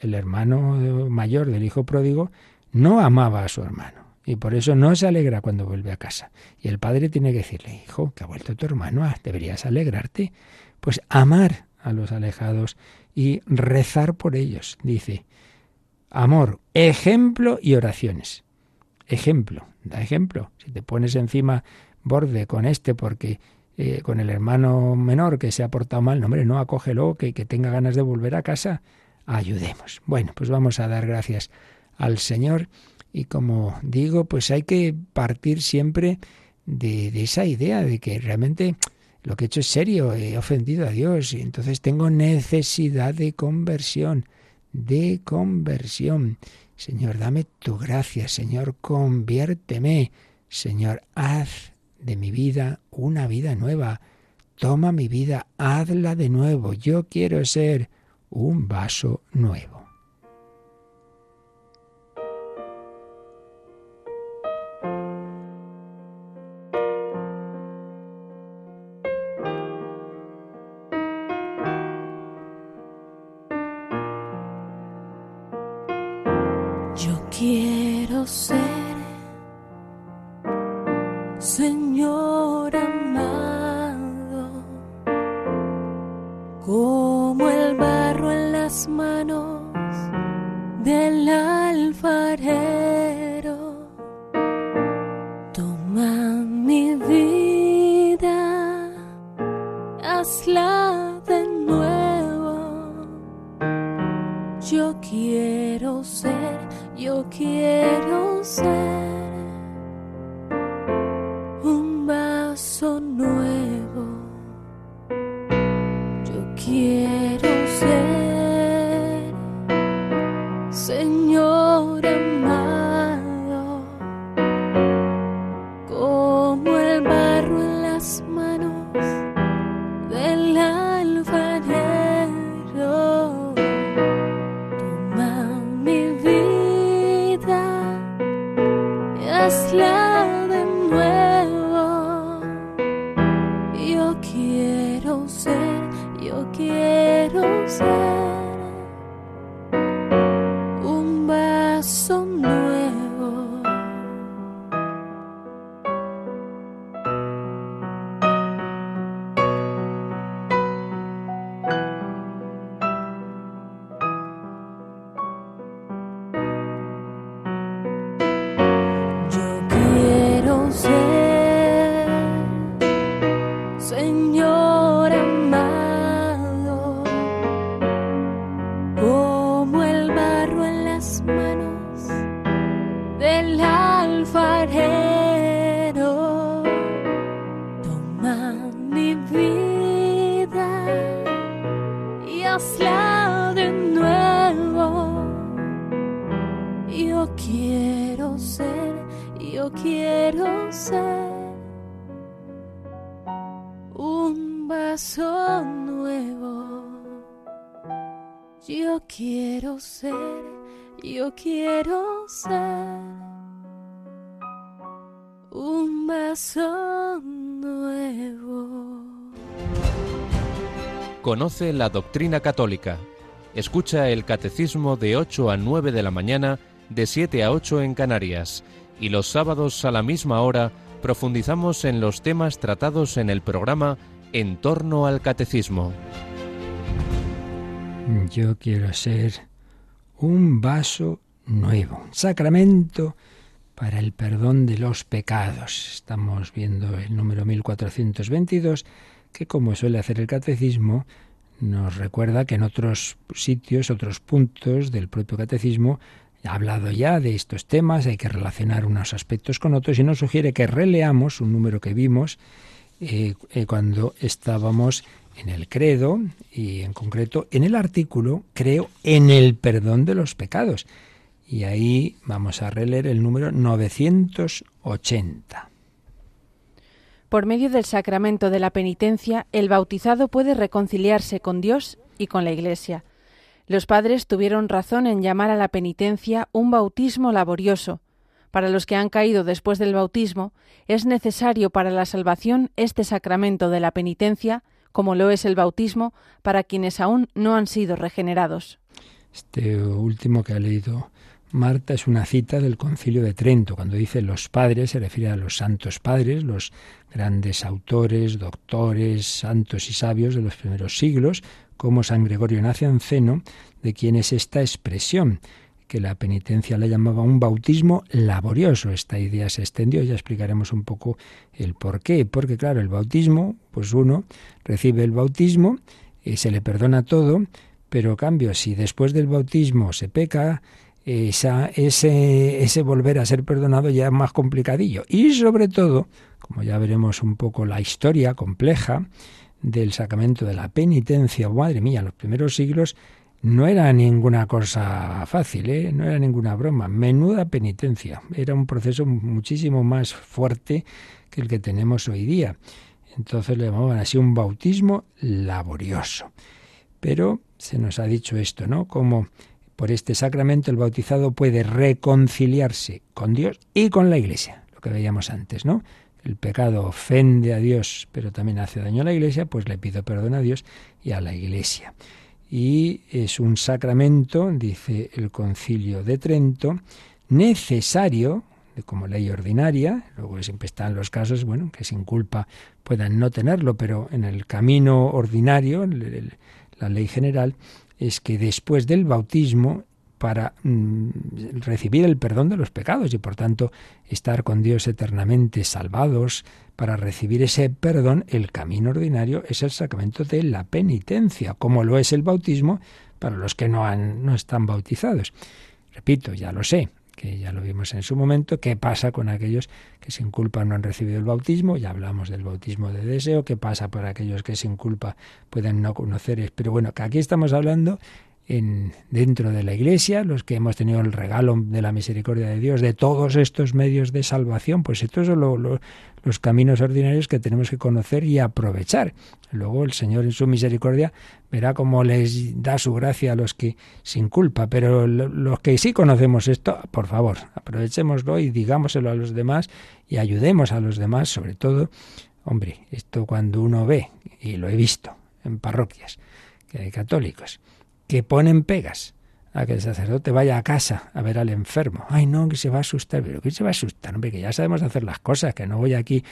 el hermano mayor del hijo pródigo no amaba a su hermano y por eso no se alegra cuando vuelve a casa. Y el padre tiene que decirle, hijo, que ha vuelto tu hermano, ah, deberías alegrarte. Pues amar a los alejados y rezar por ellos, dice. Amor, ejemplo y oraciones. Ejemplo, da ejemplo. Si te pones encima borde con este porque eh, con el hermano menor que se ha portado mal, no, hombre, no, acógelo, que, que tenga ganas de volver a casa, ayudemos. Bueno, pues vamos a dar gracias al Señor y como digo, pues hay que partir siempre de, esa idea de que realmente lo que he hecho es serio, he ofendido a Dios y entonces tengo necesidad de conversión, de conversión. Señor, dame tu gracia, Señor, conviérteme, Señor, haz de mi vida una vida nueva. Toma mi vida, hazla de nuevo. Yo quiero ser un vaso nuevo. Conoce la doctrina católica. Escucha el catecismo de 8 a 9 de la mañana, de 7 a 8 en Canarias. Y los sábados a la misma hora profundizamos en los temas tratados en el programa En torno al catecismo. Yo quiero ser un vaso nuevo, sacramento para el perdón de los pecados. Estamos viendo el número 1422, que como suele hacer el catecismo, nos recuerda que en otros sitios, otros puntos del propio catecismo, ha hablado ya de estos temas, hay que relacionar unos aspectos con otros y nos sugiere que releamos un número que vimos eh, eh, cuando estábamos en el credo y en concreto en el artículo creo en el perdón de los pecados. Y ahí vamos a releer el número 980. Por medio del sacramento de la penitencia, el bautizado puede reconciliarse con Dios y con la Iglesia. Los padres tuvieron razón en llamar a la penitencia un bautismo laborioso. Para los que han caído después del bautismo, es necesario para la salvación este sacramento de la penitencia, como lo es el bautismo para quienes aún no han sido regenerados. Este último que ha leído Marta es una cita del Concilio de Trento. Cuando dice los padres se refiere a los santos padres, los grandes autores, doctores, santos y sabios de los primeros siglos, como San Gregorio Nacianceno, de quien es esta expresión que la penitencia la llamaba un bautismo laborioso. Esta idea se extendió, ya explicaremos un poco el por qué. Porque claro, el bautismo, pues uno recibe el bautismo, y se le perdona todo, pero cambio, si después del bautismo se peca, ese volver a ser perdonado ya es más complicadillo. Y sobre todo, como ya veremos un poco la historia compleja del sacramento de la penitencia, madre mía, en los primeros siglos no era ninguna cosa fácil, ¿eh? no era ninguna broma, menuda penitencia. Era un proceso muchísimo más fuerte que el que tenemos hoy día. Entonces le llamaban así un bautismo laborioso. Pero se nos ha dicho esto, ¿no? Como por este sacramento el bautizado puede reconciliarse con Dios y con la Iglesia, lo que veíamos antes, ¿no? El pecado ofende a Dios, pero también hace daño a la Iglesia, pues le pido perdón a Dios y a la Iglesia. Y es un sacramento, dice el Concilio de Trento, necesario, como ley ordinaria, luego siempre están los casos, bueno, que sin culpa puedan no tenerlo, pero en el camino ordinario, la ley general, es que después del bautismo para mm, recibir el perdón de los pecados y por tanto estar con Dios eternamente salvados, para recibir ese perdón, el camino ordinario es el sacramento de la penitencia, como lo es el bautismo para los que no, han, no están bautizados. Repito, ya lo sé, que ya lo vimos en su momento, qué pasa con aquellos que sin culpa no han recibido el bautismo, ya hablamos del bautismo de deseo, qué pasa por aquellos que sin culpa pueden no conocer, pero bueno, que aquí estamos hablando en, dentro de la Iglesia, los que hemos tenido el regalo de la misericordia de Dios, de todos estos medios de salvación, pues estos son los caminos ordinarios que tenemos que conocer y aprovechar. Luego el Señor en su misericordia verá cómo les da su gracia a los que sin culpa, pero los que sí conocemos esto, por favor, aprovechémoslo y digámoselo a los demás y ayudemos a los demás, sobre todo, hombre, esto cuando uno ve, y lo he visto en parroquias, que hay católicos, que ponen pegas a que el sacerdote vaya a casa a ver al enfermo. Ay, no, que se va a asustar. Pero que se va a asustar, hombre, que ya sabemos hacer las cosas, que no voy aquí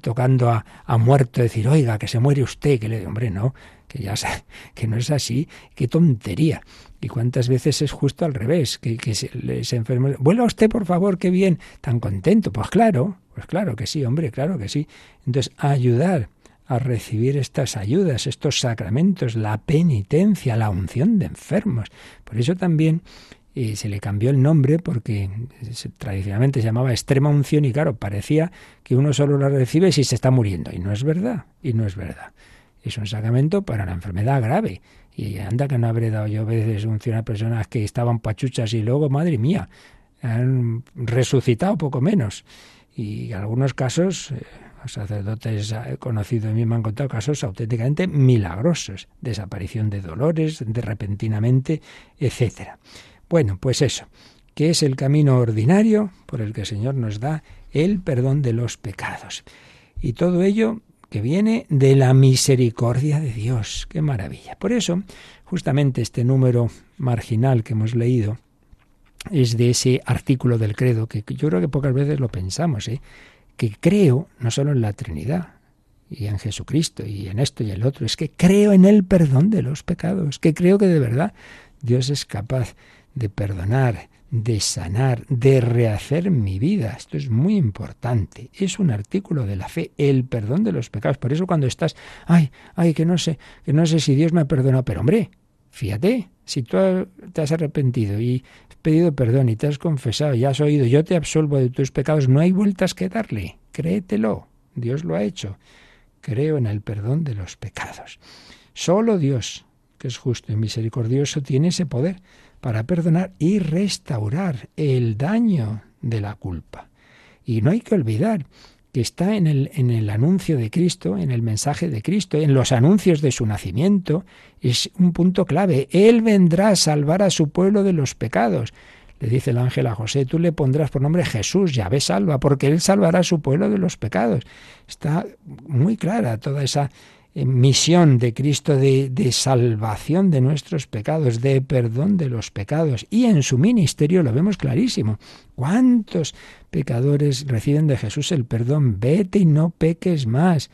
tocando a, muerto, decir, oiga, que se muere usted, que le hombre, no, que ya sé, que no es así, qué tontería. Y cuántas veces es justo al revés, que, que se, ese enfermo, vuelva usted, por favor, qué bien, tan contento. Pues claro, pues claro que sí, hombre, claro que sí. Entonces, ayudar a recibir estas ayudas, estos sacramentos, la penitencia, la unción de enfermos. Por eso también eh, se le cambió el nombre porque tradicionalmente se llamaba extrema unción y claro, parecía que uno solo la recibe si se está muriendo. Y no es verdad, y no es verdad. Es un sacramento para la enfermedad grave. Y anda que no habré dado yo veces unción a personas que estaban pachuchas y luego, madre mía, han resucitado poco menos. Y en algunos casos... Eh, los sacerdotes conocidos mí me han contado casos auténticamente milagrosos, desaparición de dolores, de repentinamente, etcétera. Bueno, pues eso, que es el camino ordinario por el que el Señor nos da el perdón de los pecados. Y todo ello que viene de la misericordia de Dios. Qué maravilla. Por eso, justamente este número marginal que hemos leído es de ese artículo del credo que yo creo que pocas veces lo pensamos, ¿eh? Que creo no solo en la Trinidad y en Jesucristo y en esto y el otro, es que creo en el perdón de los pecados, que creo que de verdad Dios es capaz de perdonar, de sanar, de rehacer mi vida. Esto es muy importante. Es un artículo de la fe, el perdón de los pecados. Por eso cuando estás, ay, ay, que no sé, que no sé si Dios me ha perdonado, pero hombre, fíjate, si tú te has arrepentido y pedido perdón y te has confesado y has oído, yo te absolvo de tus pecados, no hay vueltas que darle. Créetelo. Dios lo ha hecho. Creo en el perdón de los pecados. Solo Dios, que es justo y misericordioso, tiene ese poder para perdonar y restaurar el daño de la culpa. Y no hay que olvidar que está en el, en el anuncio de Cristo, en el mensaje de Cristo, en los anuncios de su nacimiento, es un punto clave. Él vendrá a salvar a su pueblo de los pecados. Le dice el ángel a José, tú le pondrás por nombre Jesús, ya ve salva, porque él salvará a su pueblo de los pecados. Está muy clara toda esa misión de Cristo de, de, salvación de nuestros pecados, de perdón de los pecados. Y en su ministerio lo vemos clarísimo. ¿Cuántos pecadores reciben de Jesús el perdón? Vete y no peques más.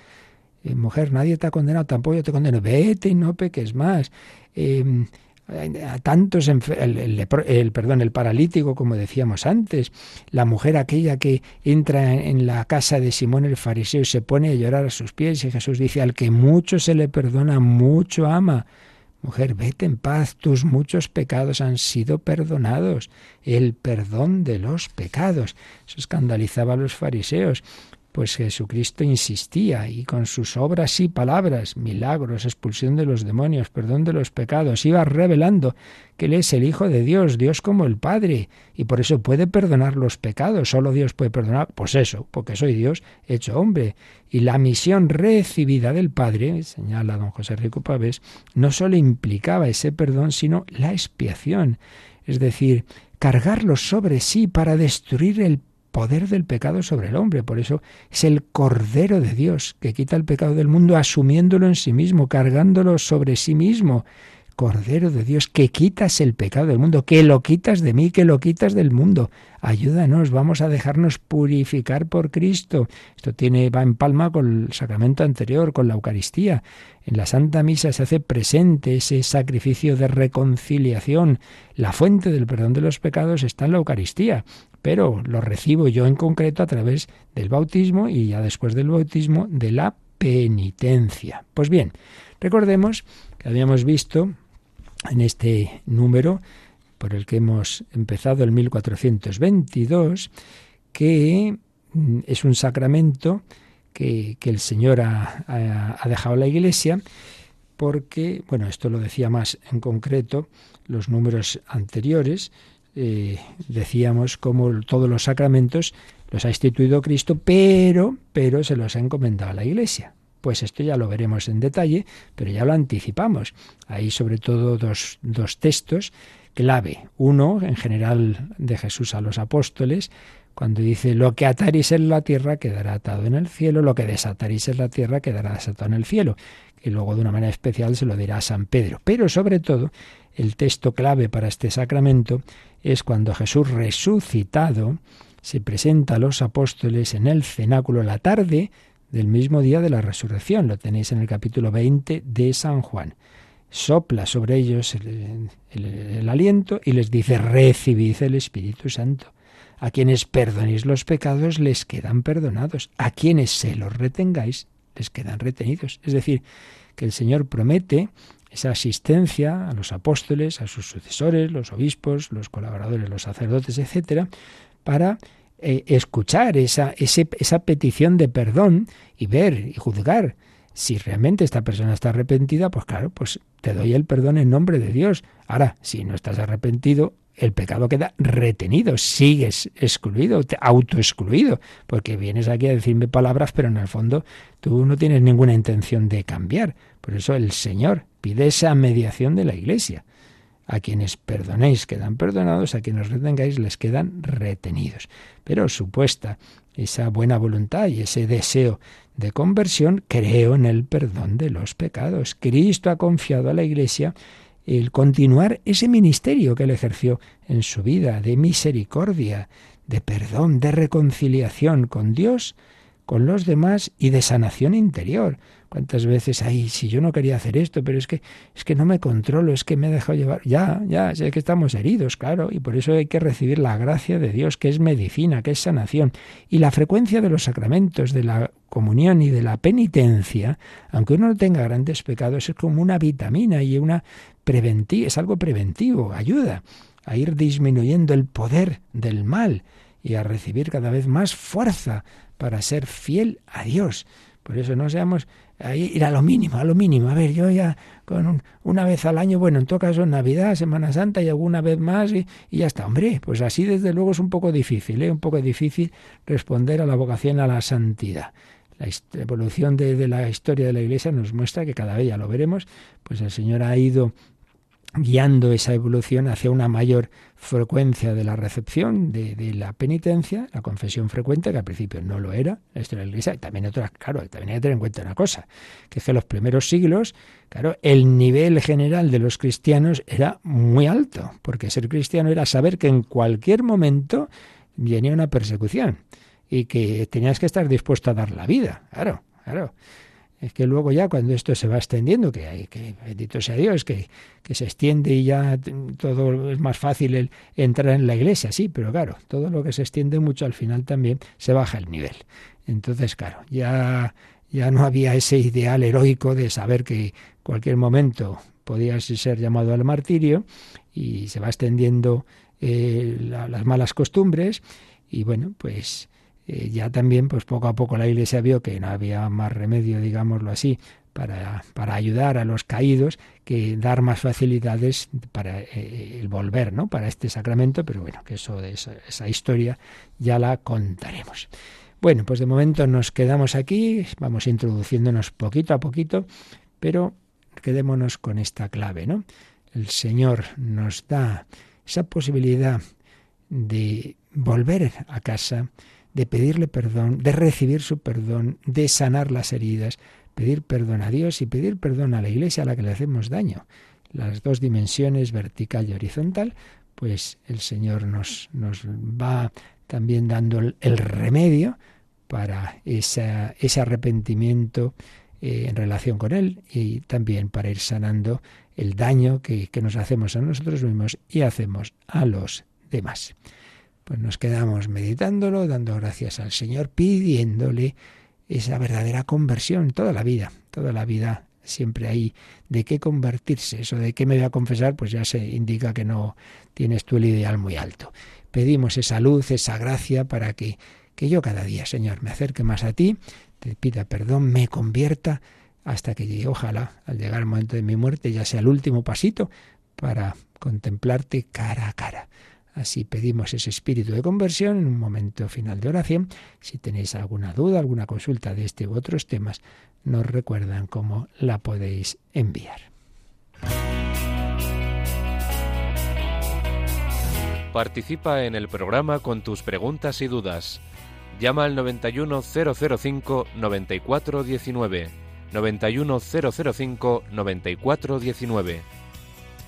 Eh, mujer, nadie te ha condenado, tampoco yo te condeno. Vete y no peques más. Eh, a tantos el, el, perdón el paralítico como decíamos antes la mujer aquella que entra en la casa de Simón el fariseo y se pone a llorar a sus pies y Jesús dice al que mucho se le perdona mucho ama mujer vete en paz tus muchos pecados han sido perdonados. El perdón de los pecados. Eso escandalizaba a los fariseos pues Jesucristo insistía y con sus obras y palabras, milagros, expulsión de los demonios, perdón de los pecados, iba revelando que Él es el Hijo de Dios, Dios como el Padre, y por eso puede perdonar los pecados. Solo Dios puede perdonar, pues eso, porque soy Dios hecho hombre. Y la misión recibida del Padre, señala don José Rico Pavés, no solo implicaba ese perdón, sino la expiación, es decir, cargarlo sobre sí para destruir el poder del pecado sobre el hombre. Por eso es el Cordero de Dios que quita el pecado del mundo asumiéndolo en sí mismo, cargándolo sobre sí mismo, Cordero de Dios, que quitas el pecado del mundo, que lo quitas de mí, que lo quitas del mundo. Ayúdanos, vamos a dejarnos purificar por Cristo. Esto tiene, va en palma con el sacramento anterior, con la Eucaristía. En la Santa Misa se hace presente ese sacrificio de reconciliación. La fuente del perdón de los pecados está en la Eucaristía, pero lo recibo yo en concreto a través del bautismo y ya después del bautismo de la penitencia. Pues bien, recordemos que habíamos visto en este número por el que hemos empezado el 1422, que mm, es un sacramento que, el Señor ha, dejado a la Iglesia, porque, bueno, esto lo decía más en concreto los números anteriores, eh, decíamos como todos los sacramentos los ha instituido Cristo, pero, pero se los ha encomendado a la Iglesia. Pues esto ya lo veremos en detalle, pero ya lo anticipamos. Hay sobre todo dos, dos textos clave. Uno, en general, de Jesús a los apóstoles, cuando dice, lo que ataréis en la tierra quedará atado en el cielo, lo que desataréis en la tierra quedará desatado en el cielo. Y luego de una manera especial se lo dirá a San Pedro. Pero sobre todo, el texto clave para este sacramento es cuando Jesús resucitado se presenta a los apóstoles en el cenáculo la tarde del mismo día de la resurrección. Lo tenéis en el capítulo 20 de San Juan. Sopla sobre ellos el, aliento y les dice, recibid el Espíritu Santo. A quienes perdonéis los pecados les quedan perdonados. A quienes se los retengáis les quedan retenidos. Es decir, que el Señor promete esa asistencia a los apóstoles, a sus sucesores, los obispos, los colaboradores, los sacerdotes, etcétera, para eh, escuchar esa, esa petición de perdón y ver y juzgar si realmente esta persona está arrepentida, pues claro, pues te doy el perdón en nombre de Dios. Ahora, si no estás arrepentido, el pecado queda retenido, sigues excluido, autoexcluido, porque vienes aquí a decirme palabras, pero en el fondo tú no tienes ninguna intención de cambiar. Por eso el Señor pide esa mediación de la Iglesia. A quienes perdonéis quedan perdonados, a quienes retengáis les quedan retenidos. Pero supuesta esa buena voluntad y ese deseo de conversión, creo en el perdón de los pecados. Cristo ha confiado a la Iglesia el continuar ese ministerio que él ejerció en su vida de misericordia, de perdón, de reconciliación con Dios, con los demás y de sanación interior. ¿Cuántas veces, ay, si yo no quería hacer esto, pero es que es que no me controlo, es que me he dejado llevar. Ya, ya, sé que estamos heridos, claro, y por eso hay que recibir la gracia de Dios, que es medicina, que es sanación. Y la frecuencia de los sacramentos, de la comunión y de la penitencia, aunque uno no tenga grandes pecados, es como una vitamina y una preventiva, es algo preventivo, ayuda a ir disminuyendo el poder del mal y a recibir cada vez más fuerza para ser fiel a Dios. Por eso no seamos ahí ir a lo mínimo, a lo mínimo. A ver, yo ya con una vez al año, bueno, en todo caso Navidad, Semana Santa y alguna vez más y, ya está. Hombre, pues así desde luego es un poco difícil, ¿eh? un poco difícil responder a la vocación a la santidad. La evolución de, de la historia de la Iglesia nos muestra que cada vez, ya lo veremos, pues el Señor ha ido guiando esa evolución hacia una mayor frecuencia de la recepción de, la penitencia, la confesión frecuente, que al principio no lo era, la historia de la Iglesia, y también otras, claro, también hay que tener en cuenta una cosa, que es que en los primeros siglos, claro, el nivel general de los cristianos era muy alto, porque ser cristiano era saber que en cualquier momento venía una persecución y que tenías que estar dispuesto a dar la vida, claro, claro. Es que luego ya cuando esto se va extendiendo, que hay, que bendito sea Dios, que, que se extiende y ya todo es más fácil el entrar en la iglesia, sí, pero claro, todo lo que se extiende mucho al final también se baja el nivel. Entonces, claro, ya, ya no había ese ideal heroico de saber que cualquier momento podías ser llamado al martirio y se va extendiendo eh, las malas costumbres y bueno, pues eh, ya también, pues poco a poco la Iglesia vio que no había más remedio, digámoslo así, para, para ayudar a los caídos que dar más facilidades para eh, el volver, ¿no? Para este sacramento, pero bueno, que eso de esa, historia ya la contaremos. Bueno, pues de momento nos quedamos aquí, vamos introduciéndonos poquito a poquito, pero quedémonos con esta clave, ¿no? El Señor nos da esa posibilidad de volver a casa, de pedirle perdón, de recibir su perdón, de sanar las heridas, pedir perdón a Dios y pedir perdón a la iglesia a la que le hacemos daño. las dos dimensiones, vertical y horizontal, pues el Señor nos, nos va también dando el remedio para ese arrepentimiento eh, en relación con Él y también para ir sanando el daño que, que nos hacemos a nosotros mismos y hacemos a los demás. Pues nos quedamos meditándolo, dando gracias al Señor, pidiéndole esa verdadera conversión toda la vida, toda la vida siempre hay de qué convertirse. Eso de qué me voy a confesar, pues ya se indica que no tienes tú el ideal muy alto. Pedimos esa luz, esa gracia para que, que yo cada día, Señor, me acerque más a ti, te pida perdón, me convierta hasta que llegue, ojalá, al llegar el momento de mi muerte, ya sea el último pasito para contemplarte cara a cara. Así pedimos ese espíritu de conversión en un momento final de oración. Si tenéis alguna duda, alguna consulta de este u otros temas, nos recuerdan cómo la podéis enviar. Participa en el programa con tus preguntas y dudas. Llama al 91005 9419.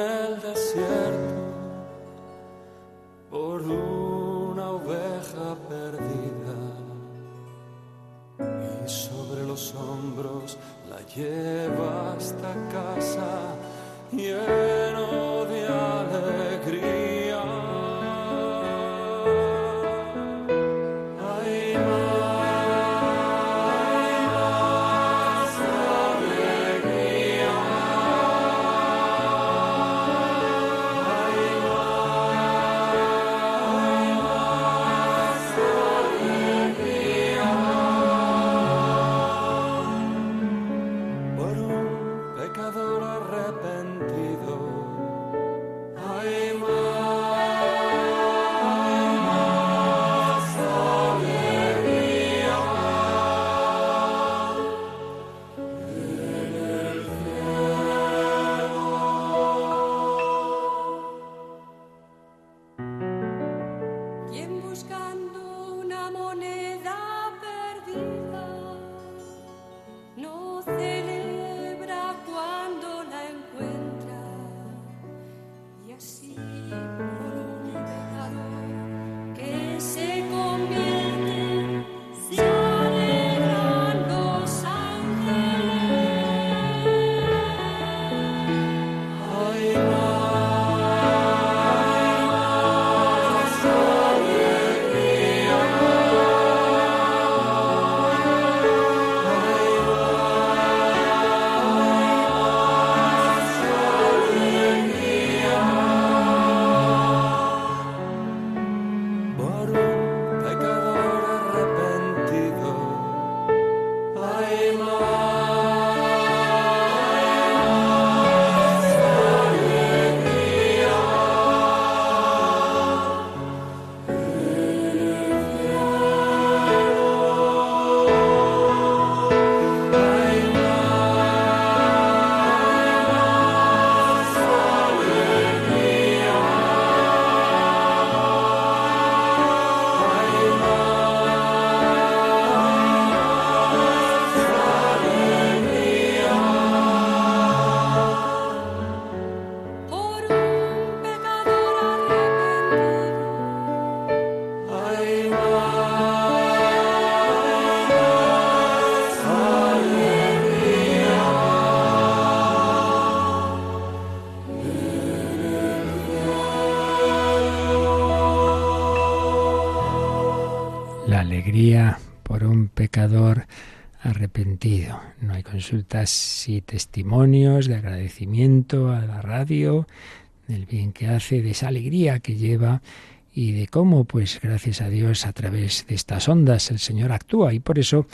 el desierto por una oveja perdida y sobre los hombros la lleva hasta casa lleno de alegría. Y testimonios de agradecimiento a la radio, del bien que hace, de esa alegría que lleva y de cómo, pues gracias a Dios, a través de estas ondas el Señor actúa. Y por eso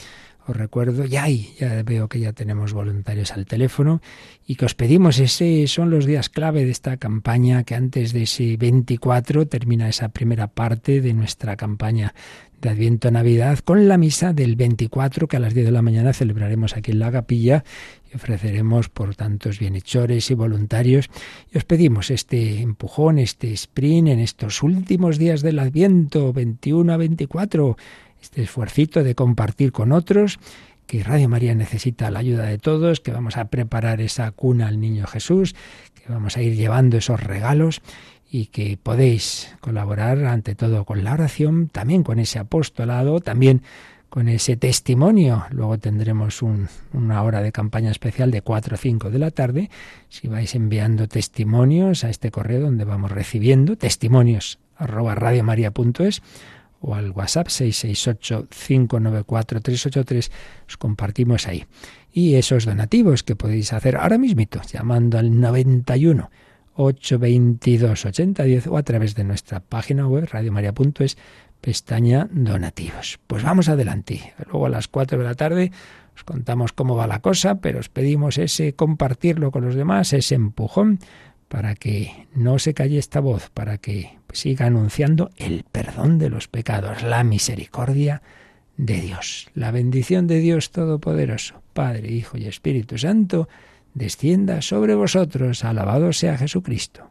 os recuerdo, ya hay, ya veo que ya tenemos voluntarios al teléfono y que os pedimos, ese son los días clave de esta campaña, que antes de ese 24 termina esa primera parte de nuestra campaña de Adviento Navidad con la misa del 24 que a las 10 de la mañana celebraremos aquí en la capilla y ofreceremos por tantos bienhechores y voluntarios y os pedimos este empujón, este sprint en estos últimos días del Adviento 21 a 24 este esfuercito de compartir con otros, que Radio María necesita la ayuda de todos, que vamos a preparar esa cuna al niño Jesús, que vamos a ir llevando esos regalos y que podéis colaborar ante todo con la oración, también con ese apostolado, también con ese testimonio. Luego tendremos una hora de campaña especial de 4 o 5 de la tarde. Si vais enviando testimonios a este correo donde vamos recibiendo testimonios arroba radiomaria.es o al WhatsApp 668-594-383, os compartimos ahí. Y esos donativos que podéis hacer ahora mismito, llamando al 91 822 8010 o a través de nuestra página web radiomaria.es, pestaña donativos. Pues vamos adelante. Luego a las 4 de la tarde os contamos cómo va la cosa, pero os pedimos ese compartirlo con los demás, ese empujón para que no se calle esta voz, para que siga anunciando el perdón de los pecados, la misericordia de Dios. La bendición de Dios Todopoderoso, Padre, Hijo y Espíritu Santo, descienda sobre vosotros. Alabado sea Jesucristo.